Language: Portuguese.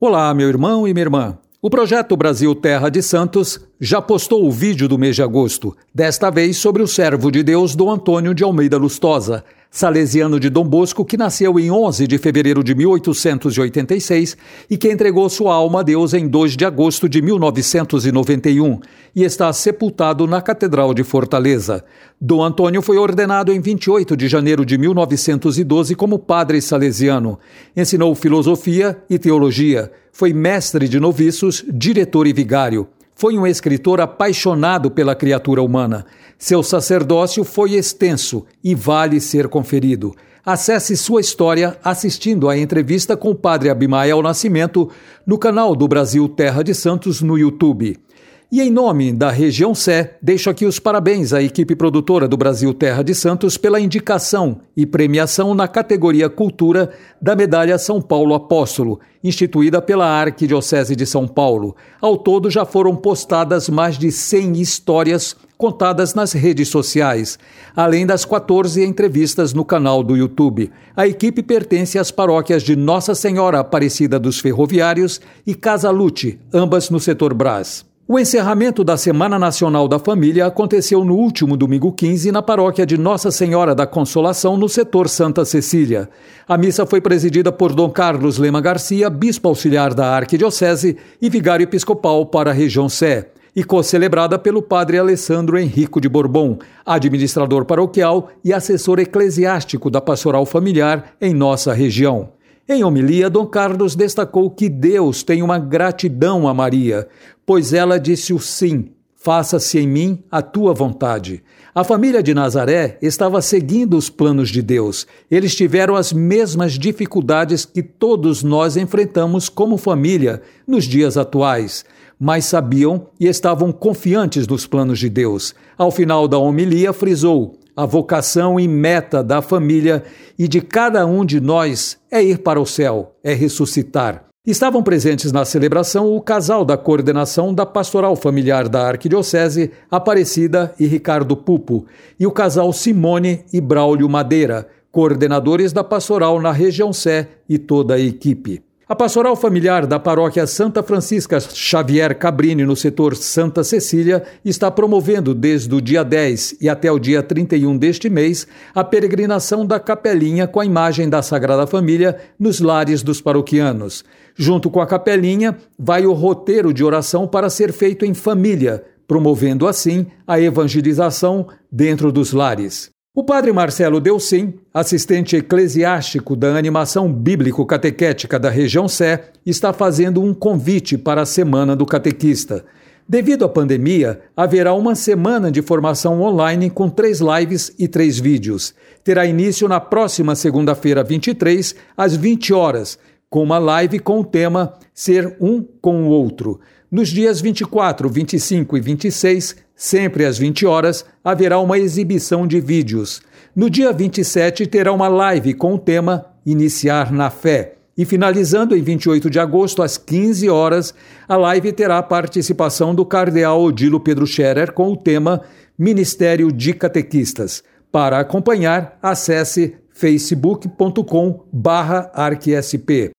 Olá, meu irmão e minha irmã. O projeto Brasil Terra de Santos já postou o vídeo do mês de agosto, desta vez sobre o servo de Deus Dom Antônio de Almeida Lustosa, salesiano de Dom Bosco, que nasceu em 11 de fevereiro de 1886 e que entregou sua alma a Deus em 2 de agosto de 1991 e está sepultado na Catedral de Fortaleza. Dom Antônio foi ordenado em 28 de janeiro de 1912 como padre salesiano. Ensinou filosofia e teologia. Foi mestre de noviços, diretor e vigário. Foi um escritor apaixonado pela criatura humana. Seu sacerdócio foi extenso e vale ser conferido. Acesse sua história assistindo à entrevista com o padre Abimael Nascimento no canal do Brasil Terra de Santos no YouTube. E em nome da região Sé, deixo aqui os parabéns à equipe produtora do Brasil Terra de Santos pela indicação e premiação na categoria Cultura da Medalha São Paulo Apóstolo, instituída pela Arquidiocese de São Paulo. Ao todo já foram postadas mais de 100 histórias contadas nas redes sociais, além das 14 entrevistas no canal do YouTube. A equipe pertence às paróquias de Nossa Senhora Aparecida dos Ferroviários e Casa Lute, ambas no setor Brás. O encerramento da Semana Nacional da Família aconteceu no último domingo 15 na paróquia de Nossa Senhora da Consolação, no setor Santa Cecília. A missa foi presidida por Dom Carlos Lema Garcia, bispo auxiliar da Arquidiocese e vigário episcopal para a região Sé, e co-celebrada pelo padre Alessandro Henrico de Bourbon, administrador paroquial e assessor eclesiástico da Pastoral Familiar em nossa região. Em homilia, Dom Carlos destacou que Deus tem uma gratidão a Maria, pois ela disse o sim, faça-se em mim a tua vontade. A família de Nazaré estava seguindo os planos de Deus. Eles tiveram as mesmas dificuldades que todos nós enfrentamos como família nos dias atuais, mas sabiam e estavam confiantes dos planos de Deus. Ao final da homilia, frisou: a vocação e meta da família e de cada um de nós é ir para o céu, é ressuscitar. Estavam presentes na celebração o casal da coordenação da Pastoral Familiar da Arquidiocese, Aparecida e Ricardo Pupo, e o casal Simone e Braulio Madeira, coordenadores da Pastoral na região Sé e toda a equipe. A pastoral familiar da paróquia Santa Francisca Xavier Cabrini, no setor Santa Cecília, está promovendo desde o dia 10 e até o dia 31 deste mês a peregrinação da capelinha com a imagem da Sagrada Família nos lares dos paroquianos. Junto com a capelinha, vai o roteiro de oração para ser feito em família, promovendo assim a evangelização dentro dos lares. O padre Marcelo Delcim, assistente eclesiástico da animação bíblico-catequética da região Sé, está fazendo um convite para a Semana do Catequista. Devido à pandemia, haverá uma semana de formação online com três lives e três vídeos. Terá início na próxima segunda-feira, 23, às 20 horas, com uma live com o tema Ser um com o outro. Nos dias 24, 25 e 26, sempre às 20 horas, haverá uma exibição de vídeos. No dia 27, terá uma live com o tema Iniciar na Fé. E finalizando em 28 de agosto, às 15 horas, a live terá a participação do cardeal Odilo Pedro Scherer com o tema Ministério de Catequistas. Para acompanhar, acesse facebook.com/arqsp.